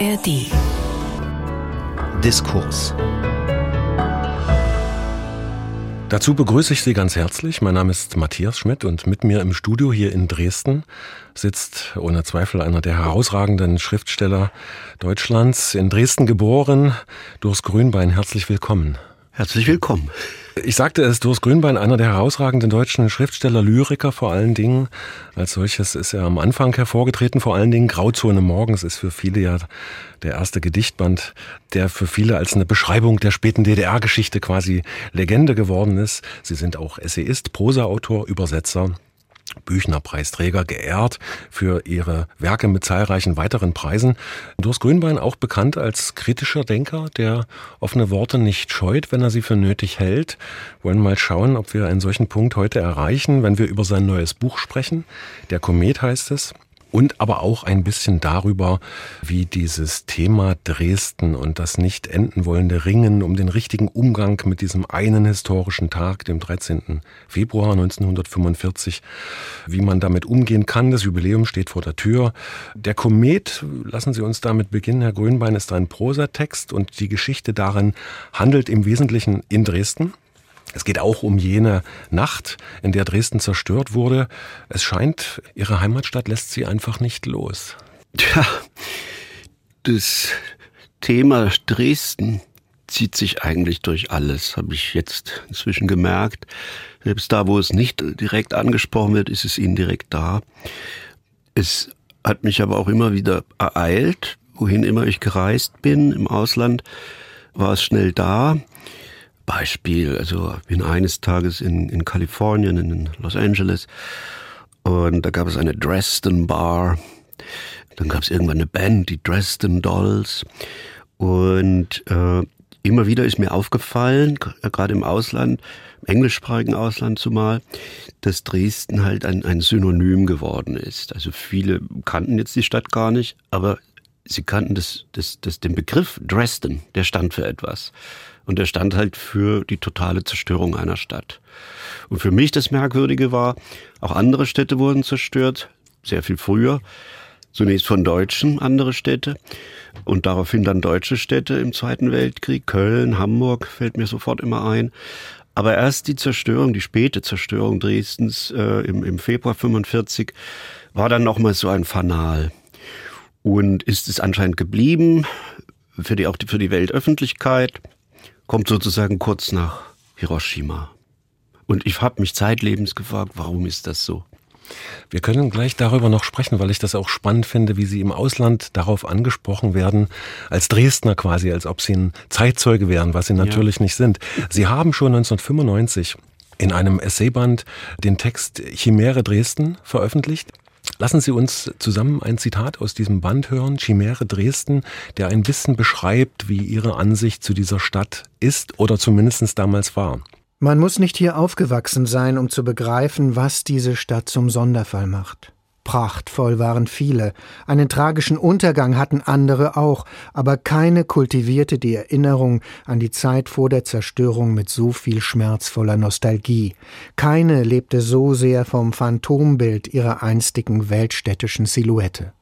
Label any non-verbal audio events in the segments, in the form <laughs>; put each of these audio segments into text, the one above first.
ARD. Diskurs. Dazu begrüße ich Sie ganz herzlich. Mein Name ist Matthias Schmidt und mit mir im Studio hier in Dresden sitzt ohne Zweifel einer der herausragenden Schriftsteller Deutschlands. In Dresden geboren, Durst Grünbein. Herzlich willkommen. Herzlich willkommen. Ich sagte es, Durst Grünbein, einer der herausragenden deutschen Schriftsteller, Lyriker vor allen Dingen. Als solches ist er am Anfang hervorgetreten, vor allen Dingen Grauzone morgens ist für viele ja der erste Gedichtband, der für viele als eine Beschreibung der späten DDR-Geschichte quasi Legende geworden ist. Sie sind auch Essayist, Prosaautor, Übersetzer Büchner-Preisträger geehrt für ihre Werke mit zahlreichen weiteren Preisen. Durst Grünbein auch bekannt als kritischer Denker, der offene Worte nicht scheut, wenn er sie für nötig hält. Wollen mal schauen, ob wir einen solchen Punkt heute erreichen, wenn wir über sein neues Buch sprechen. Der Komet heißt es und aber auch ein bisschen darüber, wie dieses Thema Dresden und das nicht enden wollende Ringen um den richtigen Umgang mit diesem einen historischen Tag, dem 13. Februar 1945, wie man damit umgehen kann. Das Jubiläum steht vor der Tür. Der Komet, lassen Sie uns damit beginnen, Herr Grünbein, ist ein Prosatext und die Geschichte darin handelt im Wesentlichen in Dresden. Es geht auch um jene Nacht, in der Dresden zerstört wurde. Es scheint, ihre Heimatstadt lässt sie einfach nicht los. Tja, das Thema Dresden zieht sich eigentlich durch alles, habe ich jetzt inzwischen gemerkt. Selbst da, wo es nicht direkt angesprochen wird, ist es indirekt da. Es hat mich aber auch immer wieder ereilt, wohin immer ich gereist bin im Ausland, war es schnell da. Beispiel, also bin eines Tages in, in Kalifornien, in Los Angeles, und da gab es eine Dresden Bar. Dann gab es irgendwann eine Band, die Dresden Dolls. Und äh, immer wieder ist mir aufgefallen, gerade im Ausland, im englischsprachigen Ausland zumal, dass Dresden halt ein, ein Synonym geworden ist. Also viele kannten jetzt die Stadt gar nicht, aber sie kannten das, das, das, den Begriff Dresden, der stand für etwas. Und er stand halt für die totale Zerstörung einer Stadt. Und für mich das Merkwürdige war, auch andere Städte wurden zerstört, sehr viel früher. Zunächst von Deutschen andere Städte und daraufhin dann deutsche Städte im Zweiten Weltkrieg. Köln, Hamburg fällt mir sofort immer ein. Aber erst die Zerstörung, die späte Zerstörung Dresdens äh, im, im Februar 45 war dann nochmal so ein Fanal. Und ist es anscheinend geblieben für die, auch für die Weltöffentlichkeit kommt sozusagen kurz nach Hiroshima. Und ich habe mich zeitlebens gefragt, warum ist das so? Wir können gleich darüber noch sprechen, weil ich das auch spannend finde, wie Sie im Ausland darauf angesprochen werden, als Dresdner quasi, als ob Sie ein Zeitzeuge wären, was Sie natürlich ja. nicht sind. Sie haben schon 1995 in einem Essayband den Text Chimäre Dresden veröffentlicht. Lassen Sie uns zusammen ein Zitat aus diesem Band hören, Chimäre Dresden, der ein bisschen beschreibt, wie Ihre Ansicht zu dieser Stadt ist oder zumindest damals war. Man muss nicht hier aufgewachsen sein, um zu begreifen, was diese Stadt zum Sonderfall macht. Prachtvoll waren viele, einen tragischen Untergang hatten andere auch, aber keine kultivierte die Erinnerung an die Zeit vor der Zerstörung mit so viel schmerzvoller Nostalgie, keine lebte so sehr vom Phantombild ihrer einstigen weltstädtischen Silhouette.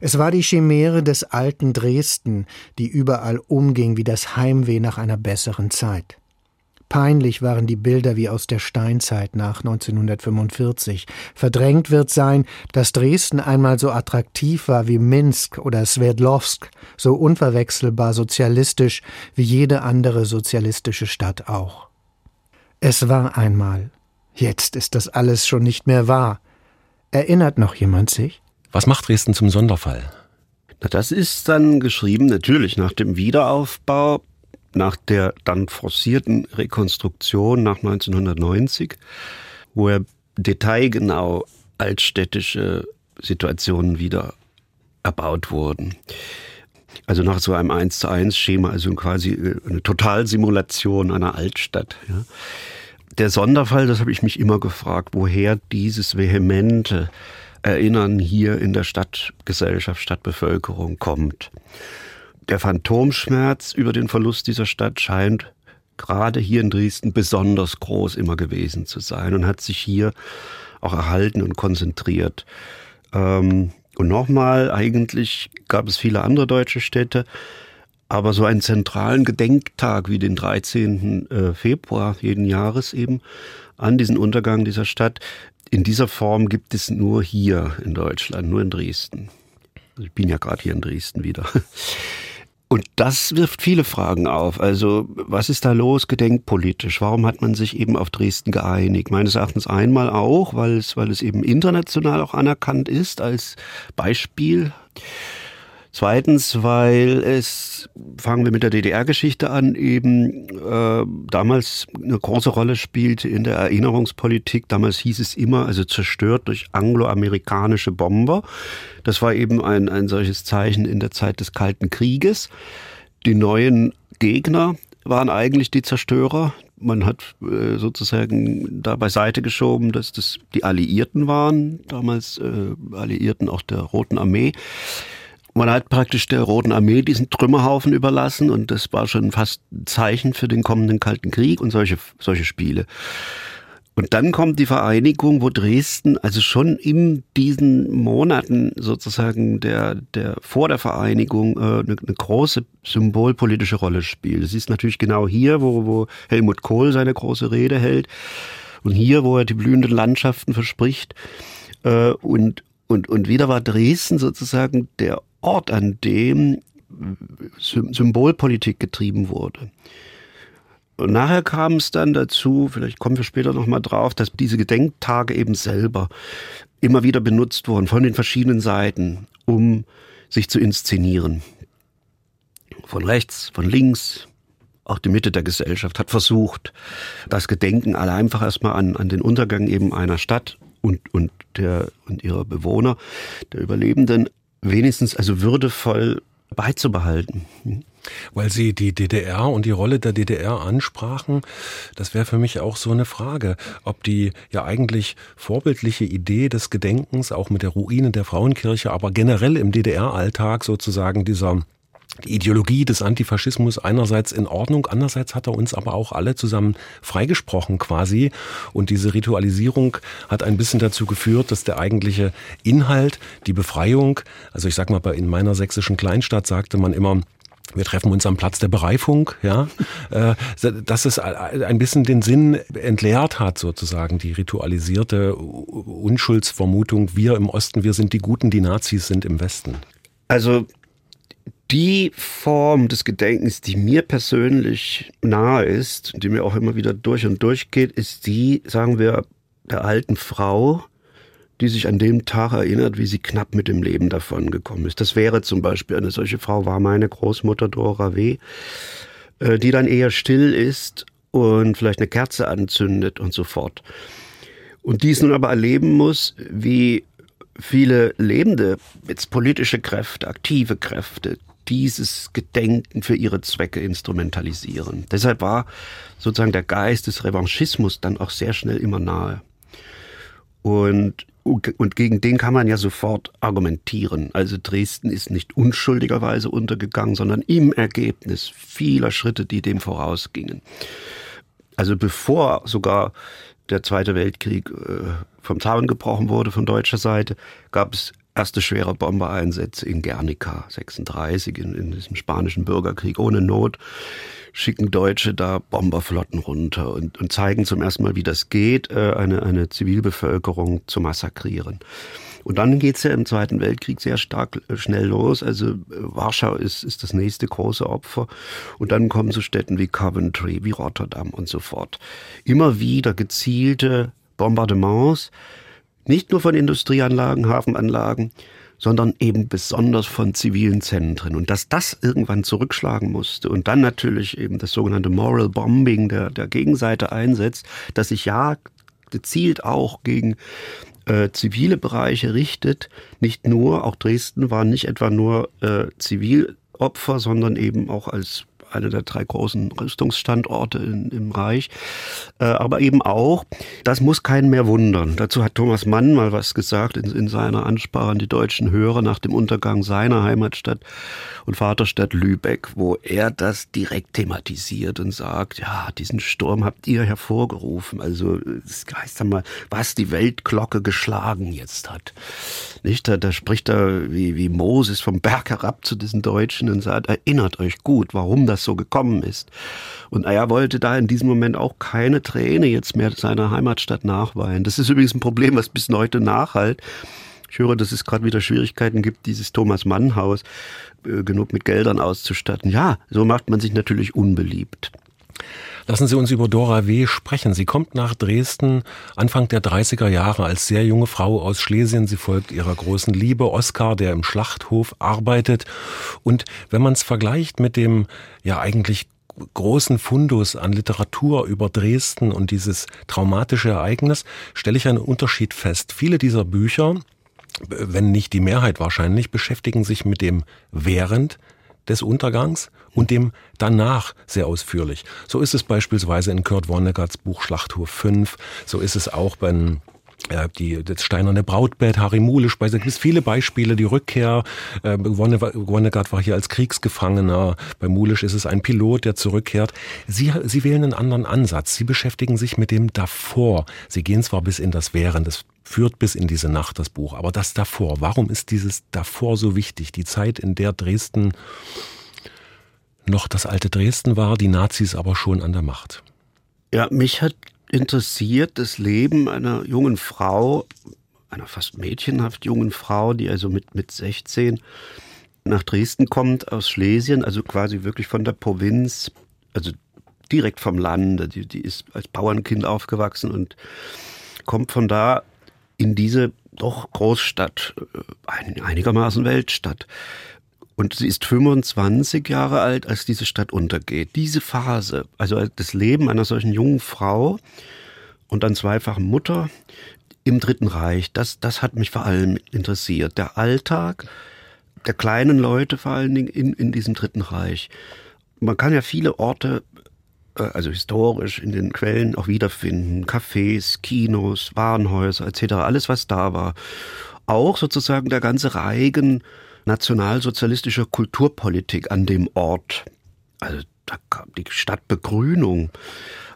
Es war die Chimäre des alten Dresden, die überall umging wie das Heimweh nach einer besseren Zeit. Peinlich waren die Bilder wie aus der Steinzeit nach 1945. Verdrängt wird sein, dass Dresden einmal so attraktiv war wie Minsk oder Sverdlovsk, so unverwechselbar sozialistisch wie jede andere sozialistische Stadt auch. Es war einmal. Jetzt ist das alles schon nicht mehr wahr. Erinnert noch jemand sich? Was macht Dresden zum Sonderfall? Na, das ist dann geschrieben natürlich nach dem Wiederaufbau nach der dann forcierten Rekonstruktion nach 1990, wo er detailgenau altstädtische Situationen wieder erbaut wurden. Also nach so einem 1 zu 1 Schema, also quasi äh, eine Totalsimulation einer Altstadt. Ja. Der Sonderfall, das habe ich mich immer gefragt, woher dieses vehemente Erinnern hier in der Stadtgesellschaft, Stadtbevölkerung kommt der Phantomschmerz über den Verlust dieser Stadt scheint gerade hier in Dresden besonders groß immer gewesen zu sein und hat sich hier auch erhalten und konzentriert. Ähm, Und nochmal, eigentlich gab es viele andere deutsche Städte, aber so einen zentralen Gedenktag wie den 13. Äh, Februar jeden Jahres eben an diesen Untergang dieser Stadt, in dieser Form gibt es nur hier in Deutschland, nur in Dresden. Ich bin ja gerade hier in Dresden wieder. Und das wirft viele Fragen auf. Also, was ist da los gedenkpolitisch? Warum hat man sich eben auf Dresden geeinigt? Meines Erachtens einmal auch, weil es, weil es eben international auch anerkannt ist als Beispiel. Zweitens, weil es, fangen wir mit der DDR-Geschichte an, eben äh, damals eine große Rolle spielte in der Erinnerungspolitik. Damals hieß es immer, also zerstört durch angloamerikanische Bomber. Das war eben ein, ein solches Zeichen in der Zeit des Kalten Krieges. Die neuen Gegner waren eigentlich die Zerstörer. Man hat äh, sozusagen da beiseite geschoben, dass das die Alliierten waren, damals äh, Alliierten auch der Roten Armee. Man hat praktisch der Roten Armee diesen Trümmerhaufen überlassen und das war schon fast ein Zeichen für den kommenden Kalten Krieg und solche, solche Spiele. Und dann kommt die Vereinigung, wo Dresden also schon in diesen Monaten sozusagen der, der vor der Vereinigung äh, eine, eine große symbolpolitische Rolle spielt. Es ist natürlich genau hier, wo, wo Helmut Kohl seine große Rede hält und hier, wo er die blühenden Landschaften verspricht. Äh, und, und, und wieder war Dresden sozusagen der Ort, an dem Symbolpolitik getrieben wurde. Und nachher kam es dann dazu, vielleicht kommen wir später nochmal drauf, dass diese Gedenktage eben selber immer wieder benutzt wurden von den verschiedenen Seiten, um sich zu inszenieren. Von rechts, von links, auch die Mitte der Gesellschaft hat versucht, das Gedenken alle einfach erstmal an, an den Untergang eben einer Stadt und, und, der, und ihrer Bewohner, der Überlebenden, wenigstens also würdevoll beizubehalten. Weil Sie die DDR und die Rolle der DDR ansprachen, das wäre für mich auch so eine Frage, ob die ja eigentlich vorbildliche Idee des Gedenkens, auch mit der Ruine der Frauenkirche, aber generell im DDR-Alltag sozusagen dieser die Ideologie des Antifaschismus einerseits in Ordnung, andererseits hat er uns aber auch alle zusammen freigesprochen quasi. Und diese Ritualisierung hat ein bisschen dazu geführt, dass der eigentliche Inhalt, die Befreiung, also ich sag mal, in meiner sächsischen Kleinstadt sagte man immer, wir treffen uns am Platz der Bereifung, ja, äh, dass es ein bisschen den Sinn entleert hat, sozusagen, die ritualisierte Unschuldsvermutung, wir im Osten, wir sind die Guten, die Nazis sind im Westen. Also die Form des Gedenkens, die mir persönlich nahe ist, die mir auch immer wieder durch und durch geht, ist die, sagen wir, der alten Frau, die sich an dem Tag erinnert, wie sie knapp mit dem Leben davon gekommen ist. Das wäre zum Beispiel eine solche Frau war meine Großmutter Dora W., äh, die dann eher still ist und vielleicht eine Kerze anzündet und so fort. Und dies nun aber erleben muss, wie viele lebende, jetzt politische Kräfte, aktive Kräfte, dieses Gedenken für ihre Zwecke instrumentalisieren. Deshalb war sozusagen der Geist des Revanchismus dann auch sehr schnell immer nahe. Und, und gegen den kann man ja sofort argumentieren. Also Dresden ist nicht unschuldigerweise untergegangen, sondern im Ergebnis vieler Schritte, die dem vorausgingen. Also bevor sogar der Zweite Weltkrieg äh, vom Zaun gebrochen wurde von deutscher Seite, gab es erste schwere Bombereinsätze in Guernica 36 in, in diesem spanischen Bürgerkrieg ohne Not schicken Deutsche da Bomberflotten runter und, und zeigen zum ersten Mal, wie das geht, äh, eine, eine Zivilbevölkerung zu massakrieren. Und dann geht's ja im Zweiten Weltkrieg sehr stark äh, schnell los. Also äh, Warschau ist, ist das nächste große Opfer. Und dann kommen so Städten wie Coventry, wie Rotterdam und so fort. Immer wieder gezielte Bombardements, nicht nur von Industrieanlagen, Hafenanlagen, sondern eben besonders von zivilen Zentren. Und dass das irgendwann zurückschlagen musste und dann natürlich eben das sogenannte Moral Bombing der, der Gegenseite einsetzt, dass sich ja gezielt auch gegen äh, zivile Bereiche richtet. Nicht nur, auch Dresden war nicht etwa nur äh, Zivilopfer, sondern eben auch als einer der drei großen Rüstungsstandorte in, im Reich. Äh, aber eben auch, das muss keinen mehr wundern. Dazu hat Thomas Mann mal was gesagt in, in seiner Ansprache an die deutschen Hörer nach dem Untergang seiner Heimatstadt und Vaterstadt Lübeck, wo er das direkt thematisiert und sagt, ja, diesen Sturm habt ihr hervorgerufen. Also das heißt einmal, was die Weltglocke geschlagen jetzt hat. Nicht? Da, da spricht er wie, wie Moses vom Berg herab zu diesen Deutschen und sagt, erinnert euch gut, warum das so gekommen ist. Und er wollte da in diesem Moment auch keine Träne jetzt mehr seiner Heimatstadt nachweinen. Das ist übrigens ein Problem, was bis heute nachhalt. Ich höre, dass es gerade wieder Schwierigkeiten gibt, dieses Thomas Mann Haus äh, genug mit Geldern auszustatten. Ja, so macht man sich natürlich unbeliebt. Lassen Sie uns über Dora W. sprechen. Sie kommt nach Dresden Anfang der 30er Jahre als sehr junge Frau aus Schlesien. Sie folgt ihrer großen Liebe Oskar, der im Schlachthof arbeitet. Und wenn man es vergleicht mit dem ja eigentlich großen Fundus an Literatur über Dresden und dieses traumatische Ereignis, stelle ich einen Unterschied fest. Viele dieser Bücher, wenn nicht die Mehrheit wahrscheinlich, beschäftigen sich mit dem während des Untergangs und dem danach sehr ausführlich. So ist es beispielsweise in Kurt Vonnegats Buch Schlachthof 5, so ist es auch bei ja, die, das steinerne Brautbett, Harry Mulisch, bei gibt es viele Beispiele, die Rückkehr, äh, Wonnegat war hier als Kriegsgefangener, bei Mulisch ist es ein Pilot, der zurückkehrt. Sie, Sie wählen einen anderen Ansatz, Sie beschäftigen sich mit dem davor. Sie gehen zwar bis in das Während, das führt bis in diese Nacht das Buch, aber das davor, warum ist dieses davor so wichtig? Die Zeit, in der Dresden noch das alte Dresden war, die Nazis aber schon an der Macht. Ja, mich hat interessiert das Leben einer jungen Frau, einer fast mädchenhaft jungen Frau, die also mit, mit 16 nach Dresden kommt aus Schlesien, also quasi wirklich von der Provinz, also direkt vom Lande. Die, die ist als Bauernkind aufgewachsen und kommt von da in diese doch Großstadt, äh, einigermaßen Weltstadt. Und sie ist 25 Jahre alt, als diese Stadt untergeht. Diese Phase, also das Leben einer solchen jungen Frau und dann zweifachen Mutter im Dritten Reich, das, das hat mich vor allem interessiert. Der Alltag der kleinen Leute vor allen Dingen in, in diesem Dritten Reich. Man kann ja viele Orte, äh, also historisch in den Quellen auch wiederfinden. Cafés, Kinos, Warenhäuser etc., alles was da war. Auch sozusagen der ganze Reigen nationalsozialistischer Kulturpolitik an dem Ort. Also da kam die Stadtbegrünung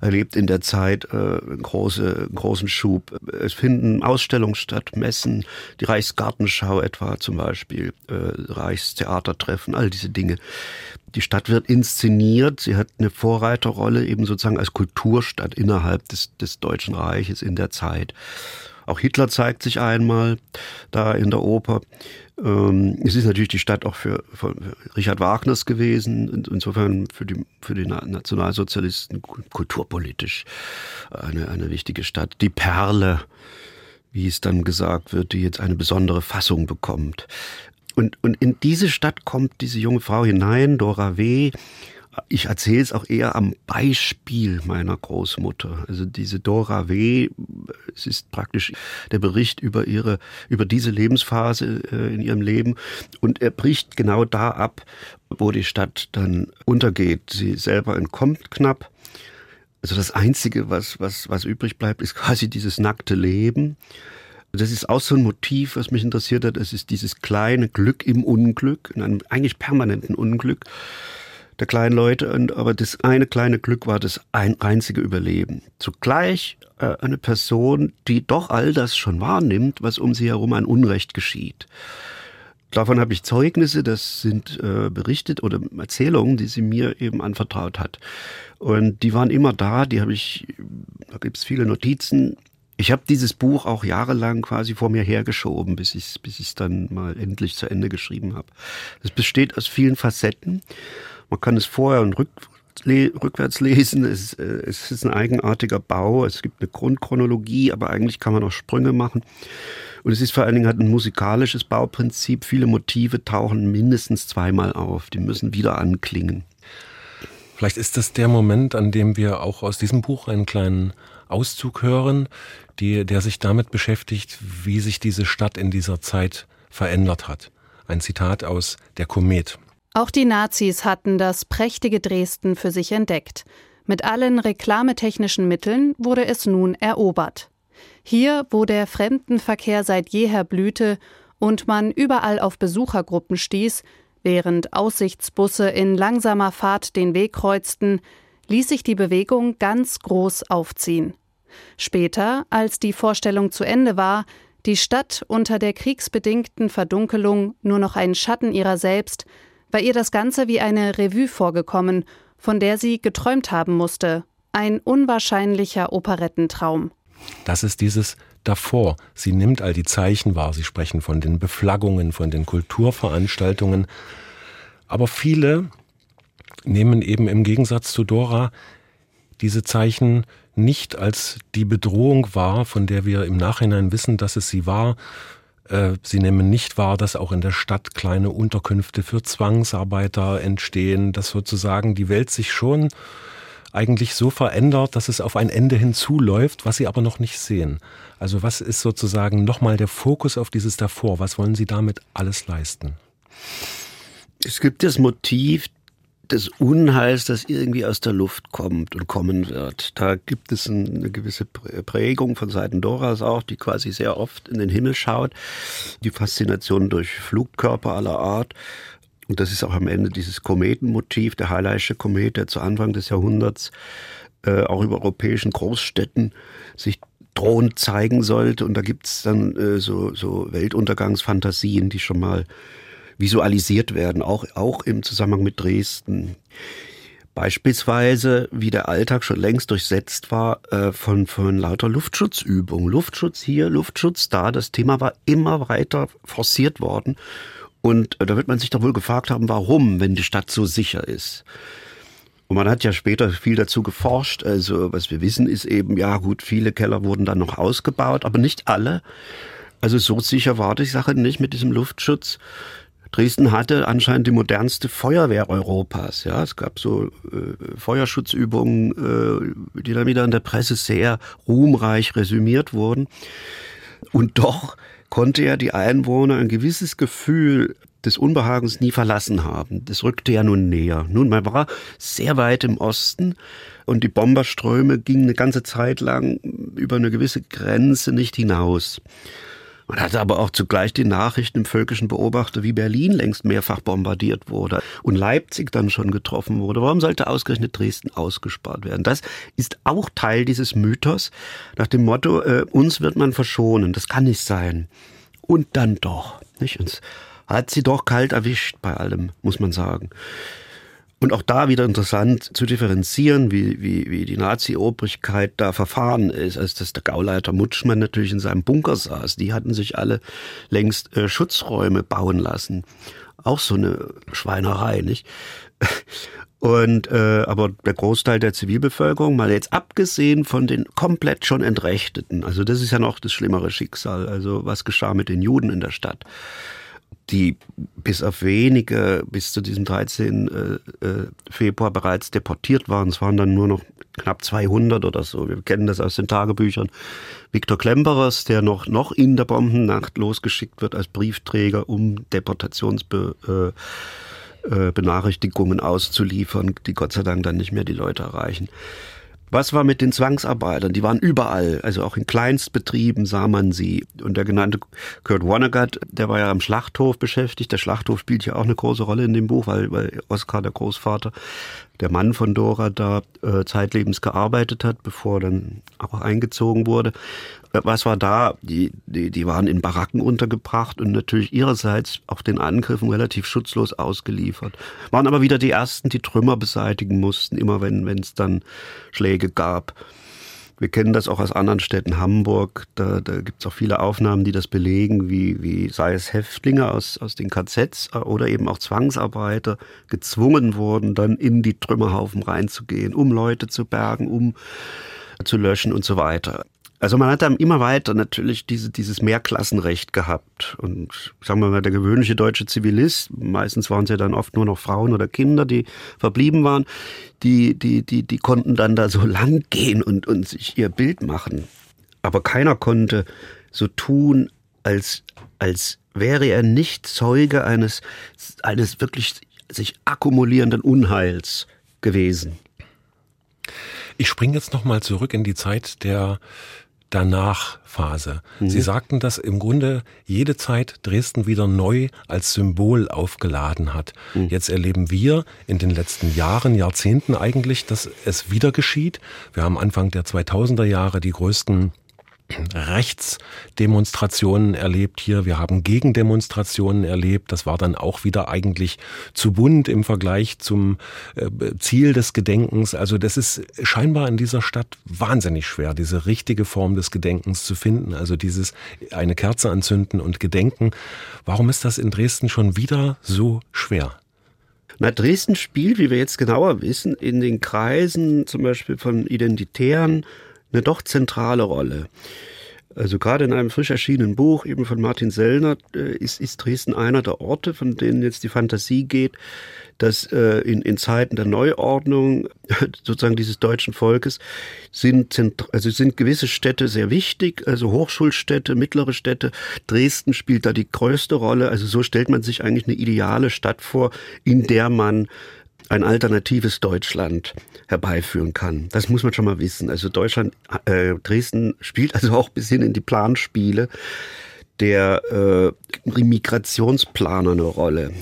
erlebt in der Zeit äh, einen, große, großen Schub. Es finden Ausstellungen statt, Messen, die Reichsgartenschau etwa zum Beispiel, äh, Reichstheatertreffen, all diese Dinge. Die Stadt wird inszeniert, sie hat eine Vorreiterrolle eben sozusagen als Kulturstadt innerhalb des, des Deutschen Reiches in der Zeit. Auch Hitler zeigt sich einmal da in der Oper. Ähm, es ist natürlich die Stadt auch für, für Richard Wagners gewesen, insofern für die, für die Nationalsozialisten kulturpolitisch eine, eine wichtige Stadt. Die Perle, wie es dann gesagt wird, die jetzt eine besondere Fassung bekommt. Und, und in diese Stadt kommt diese junge Frau hinein, Dora W., ich erzähle es auch eher am Beispiel meiner Großmutter. Also diese Dora W., es ist praktisch der Bericht über ihre, über diese Lebensphase äh, in ihrem Leben. Und er bricht genau da ab, wo die Stadt dann untergeht. Sie selber entkommt knapp. Also das Einzige, was, was, was übrig bleibt, ist quasi dieses nackte Leben. Das ist auch so ein Motiv, was mich interessiert hat. Es ist dieses kleine Glück im Unglück, in einem eigentlich permanenten Unglück der kleinen Leute. Und, aber das eine kleine Glück war das ein, einzige Überleben. Zugleich äh, eine Person, die doch all das schon wahrnimmt, was um sie herum ein Unrecht geschieht. Davon habe ich Zeugnisse, das sind äh, berichtet oder Erzählungen, die sie mir eben anvertraut hat. Und die waren immer da, die habe ich, da gibt es viele Notizen. Ich habe dieses Buch auch jahrelang quasi vor mir hergeschoben, bis ich es bis dann mal endlich zu Ende geschrieben habe. Es besteht aus vielen Facetten man kann es vorher und rück, rückwärts lesen. Es, äh, es ist ein eigenartiger Bau. Es gibt eine Grundchronologie, aber eigentlich kann man auch Sprünge machen. Und es ist vor allen Dingen halt ein musikalisches Bauprinzip. Viele Motive tauchen mindestens zweimal auf. Die müssen wieder anklingen. Vielleicht ist das der Moment, an dem wir auch aus diesem Buch einen kleinen Auszug hören, die, der sich damit beschäftigt, wie sich diese Stadt in dieser Zeit verändert hat. Ein Zitat aus Der Komet. Auch die Nazis hatten das prächtige Dresden für sich entdeckt. Mit allen reklametechnischen Mitteln wurde es nun erobert. Hier, wo der Fremdenverkehr seit jeher blühte und man überall auf Besuchergruppen stieß, während Aussichtsbusse in langsamer Fahrt den Weg kreuzten, ließ sich die Bewegung ganz groß aufziehen. Später, als die Vorstellung zu Ende war, die Stadt unter der kriegsbedingten Verdunkelung nur noch ein Schatten ihrer selbst, war ihr das Ganze wie eine Revue vorgekommen, von der sie geträumt haben musste, ein unwahrscheinlicher Operettentraum. Das ist dieses davor. Sie nimmt all die Zeichen wahr. Sie sprechen von den Beflaggungen, von den Kulturveranstaltungen. Aber viele nehmen eben im Gegensatz zu Dora diese Zeichen nicht als die Bedrohung wahr, von der wir im Nachhinein wissen, dass es sie war. Äh, sie nehmen nicht wahr, dass auch in der Stadt kleine Unterkünfte für Zwangsarbeiter entstehen, dass sozusagen die Welt sich schon eigentlich so verändert, dass es auf ein Ende hinzuläuft, was Sie aber noch nicht sehen. Also was ist sozusagen nochmal der Fokus auf dieses davor? Was wollen Sie damit alles leisten? Es gibt das Motiv des Unheils, das irgendwie aus der Luft kommt und kommen wird. Da gibt es eine gewisse Prägung von Seiten Doras auch, die quasi sehr oft in den Himmel schaut. Die Faszination durch Flugkörper aller Art. Und das ist auch am Ende dieses Kometenmotiv, der Heileische Komet, der zu Anfang des Jahrhunderts äh, auch über europäischen Großstädten sich drohend zeigen sollte. Und da gibt es dann äh, so, so Weltuntergangsfantasien, die schon mal visualisiert werden, auch, auch im Zusammenhang mit Dresden. Beispielsweise, wie der Alltag schon längst durchsetzt war, äh, von, von lauter Luftschutzübungen. Luftschutz hier, Luftschutz da. Das Thema war immer weiter forciert worden. Und äh, da wird man sich doch wohl gefragt haben, warum, wenn die Stadt so sicher ist. Und man hat ja später viel dazu geforscht. Also was wir wissen ist eben, ja gut, viele Keller wurden dann noch ausgebaut, aber nicht alle. Also so sicher war die Sache nicht mit diesem Luftschutz. Dresden hatte anscheinend die modernste Feuerwehr Europas. Ja, es gab so äh, Feuerschutzübungen, äh, die dann wieder in der Presse sehr ruhmreich resümiert wurden. Und doch konnte ja die Einwohner ein gewisses Gefühl des Unbehagens nie verlassen haben. Das rückte ja nun näher. Nun, man war sehr weit im Osten und die Bomberströme gingen eine ganze Zeit lang über eine gewisse Grenze nicht hinaus. Man hatte aber auch zugleich die Nachrichten im Völkischen Beobachter, wie Berlin längst mehrfach bombardiert wurde und Leipzig dann schon getroffen wurde. Warum sollte ausgerechnet Dresden ausgespart werden? Das ist auch Teil dieses Mythos nach dem Motto, äh, uns wird man verschonen. Das kann nicht sein. Und dann doch. Nicht? Uns hat sie doch kalt erwischt bei allem, muss man sagen. Und auch da wieder interessant zu differenzieren, wie, wie, wie die Nazi-Obrigkeit da verfahren ist, als dass der Gauleiter Mutschmann natürlich in seinem Bunker saß. Die hatten sich alle längst äh, Schutzräume bauen lassen. Auch so eine Schweinerei, nicht? <laughs> Und äh, aber der Großteil der Zivilbevölkerung, mal jetzt abgesehen von den komplett schon Entrechteten, also das ist ja noch das schlimmere Schicksal. Also was geschah mit den Juden in der Stadt? Die bis auf wenige bis zu diesem 13. Äh, äh, Februar bereits deportiert waren. Es waren dann nur noch knapp 200 oder so. Wir kennen das aus den Tagebüchern. Viktor Klemperers, der noch, noch in der Bombennacht losgeschickt wird als Briefträger, um Deportationsbenachrichtigungen äh, äh, auszuliefern, die Gott sei Dank dann nicht mehr die Leute erreichen. Was war mit den Zwangsarbeitern? Die waren überall, also auch in Kleinstbetrieben sah man sie. Und der genannte Kurt Vonnegut, der war ja am Schlachthof beschäftigt. Der Schlachthof spielt ja auch eine große Rolle in dem Buch, weil, weil Oskar, der Großvater, der Mann von Dora, da äh, zeitlebens gearbeitet hat, bevor er dann auch eingezogen wurde. Was war da? Die, die, die waren in Baracken untergebracht und natürlich ihrerseits auch den Angriffen relativ schutzlos ausgeliefert. Waren aber wieder die Ersten, die Trümmer beseitigen mussten, immer wenn es dann Schläge gab. Wir kennen das auch aus anderen Städten, Hamburg, da, da gibt es auch viele Aufnahmen, die das belegen, wie, wie sei es Häftlinge aus, aus den KZs äh, oder eben auch Zwangsarbeiter gezwungen wurden, dann in die Trümmerhaufen reinzugehen, um Leute zu bergen, um zu löschen und so weiter. Also man hat dann immer weiter natürlich diese, dieses Mehrklassenrecht gehabt. Und sagen wir mal, der gewöhnliche deutsche Zivilist, meistens waren es ja dann oft nur noch Frauen oder Kinder, die verblieben waren, die, die, die, die konnten dann da so <laughs> lang gehen und, und sich ihr Bild machen. Aber keiner konnte so tun, als, als wäre er nicht Zeuge eines, eines wirklich sich akkumulierenden Unheils gewesen. Ich springe jetzt nochmal zurück in die Zeit der danach Phase. Mhm. Sie sagten, dass im Grunde jede Zeit Dresden wieder neu als Symbol aufgeladen hat. Mhm. Jetzt erleben wir in den letzten Jahren, Jahrzehnten eigentlich, dass es wieder geschieht. Wir haben Anfang der 2000er Jahre die größten Rechtsdemonstrationen erlebt hier, wir haben Gegendemonstrationen erlebt. Das war dann auch wieder eigentlich zu bunt im Vergleich zum äh, Ziel des Gedenkens. Also das ist scheinbar in dieser Stadt wahnsinnig schwer, diese richtige Form des Gedenkens zu finden. Also dieses eine Kerze anzünden und gedenken. Warum ist das in Dresden schon wieder so schwer? Na, Dresden spielt, wie wir jetzt genauer wissen, in den Kreisen zum Beispiel von Identitären eine doch zentrale Rolle. Also gerade in einem frisch erschienenen Buch, eben von Martin Sellner, äh, ist, ist Dresden einer der Orte, von denen jetzt die Fantasie geht, dass äh, in, in Zeiten der Neuordnung <laughs> sozusagen dieses deutschen Volkes sind, also sind gewisse Städte sehr wichtig, also Hochschulstädte, mittlere Städte. Dresden spielt da die größte Rolle. Also so stellt man sich eigentlich eine ideale Stadt vor, in der man ein alternatives Deutschland herbeiführen kann. Das muss man schon mal wissen. Also Deutschland, äh, Dresden spielt also auch bis hin in die Planspiele der äh, Migrationsplaner eine Rolle.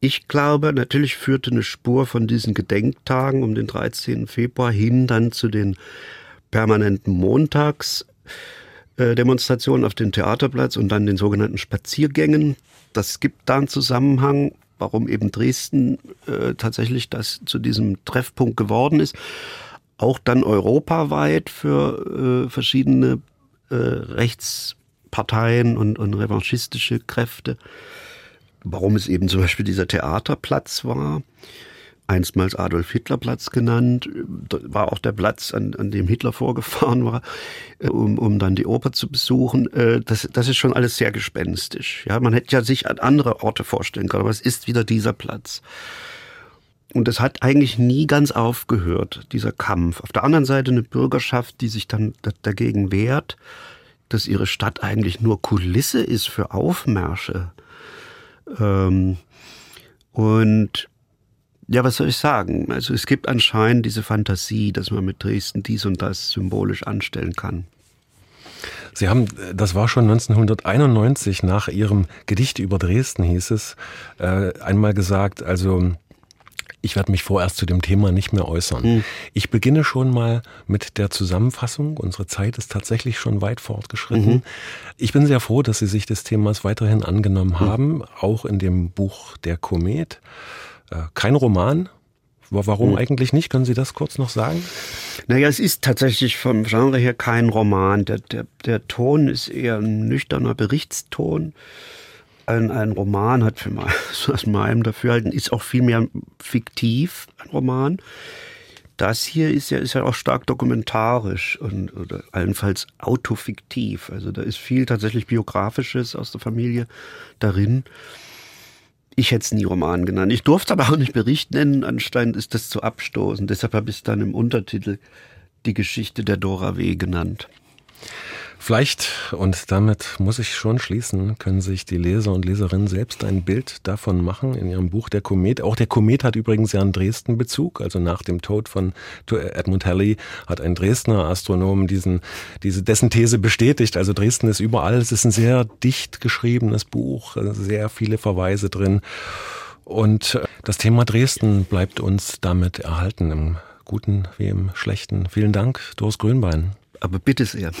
Ich glaube, natürlich führte eine Spur von diesen Gedenktagen um den 13. Februar hin dann zu den permanenten Montagsdemonstrationen auf dem Theaterplatz und dann den sogenannten Spaziergängen. Das gibt da einen Zusammenhang warum eben Dresden äh, tatsächlich das zu diesem Treffpunkt geworden ist. Auch dann europaweit für äh, verschiedene äh, Rechtsparteien und, und revanchistische Kräfte. Warum es eben zum Beispiel dieser Theaterplatz war einstmals Adolf Hitler Platz genannt, war auch der Platz, an, an dem Hitler vorgefahren war, äh, um, um dann die Oper zu besuchen. Äh, das, das ist schon alles sehr gespenstisch. Ja, man hätte ja sich an andere Orte vorstellen können, aber es ist wieder dieser Platz. Und es hat eigentlich nie ganz aufgehört, dieser Kampf. Auf der anderen Seite eine Bürgerschaft, die sich dann dagegen wehrt, dass ihre Stadt eigentlich nur Kulisse ist für Aufmärsche. Ähm, und ja, was soll ich sagen? Also es gibt anscheinend diese Fantasie, dass man mit Dresden dies und das symbolisch anstellen kann. Sie haben, das war schon 1991 nach Ihrem Gedicht über Dresden, hieß es, äh, einmal gesagt, also ich werde mich vorerst zu dem Thema nicht mehr äußern. Hm. Ich beginne schon mal mit der Zusammenfassung. Unsere Zeit ist tatsächlich schon weit fortgeschritten. Mhm. Ich bin sehr froh, dass Sie sich des Themas weiterhin angenommen hm. haben, auch in dem Buch Der Komet. Äh, kein Roman. Warum hm. eigentlich nicht? Können Sie das kurz noch sagen? Naja, es ist tatsächlich vom Genre her kein Roman. Der, der, der Ton ist eher ein nüchterner Berichtston. Ein, ein Roman hat für mal, aus meinem Dafürhalten, ist auch viel mehr fiktiv, ein Roman. Das hier ist ja, ist ja auch stark dokumentarisch und oder allenfalls autofiktiv. Also da ist viel tatsächlich Biografisches aus der Familie darin. Ich hätte es nie Roman genannt. Ich durfte aber auch nicht Bericht nennen. Anscheinend ist das zu abstoßen. Deshalb habe ich es dann im Untertitel die Geschichte der Dora W. genannt. Vielleicht, und damit muss ich schon schließen, können sich die Leser und Leserinnen selbst ein Bild davon machen in ihrem Buch Der Komet. Auch der Komet hat übrigens ja einen Dresden-Bezug. Also nach dem Tod von Edmund Halley hat ein Dresdner Astronom diesen, diese, dessen These bestätigt. Also Dresden ist überall. Es ist ein sehr dicht geschriebenes Buch, sehr viele Verweise drin. Und das Thema Dresden bleibt uns damit erhalten, im Guten wie im Schlechten. Vielen Dank, Doris Grünbein. Aber bitte sehr. <laughs>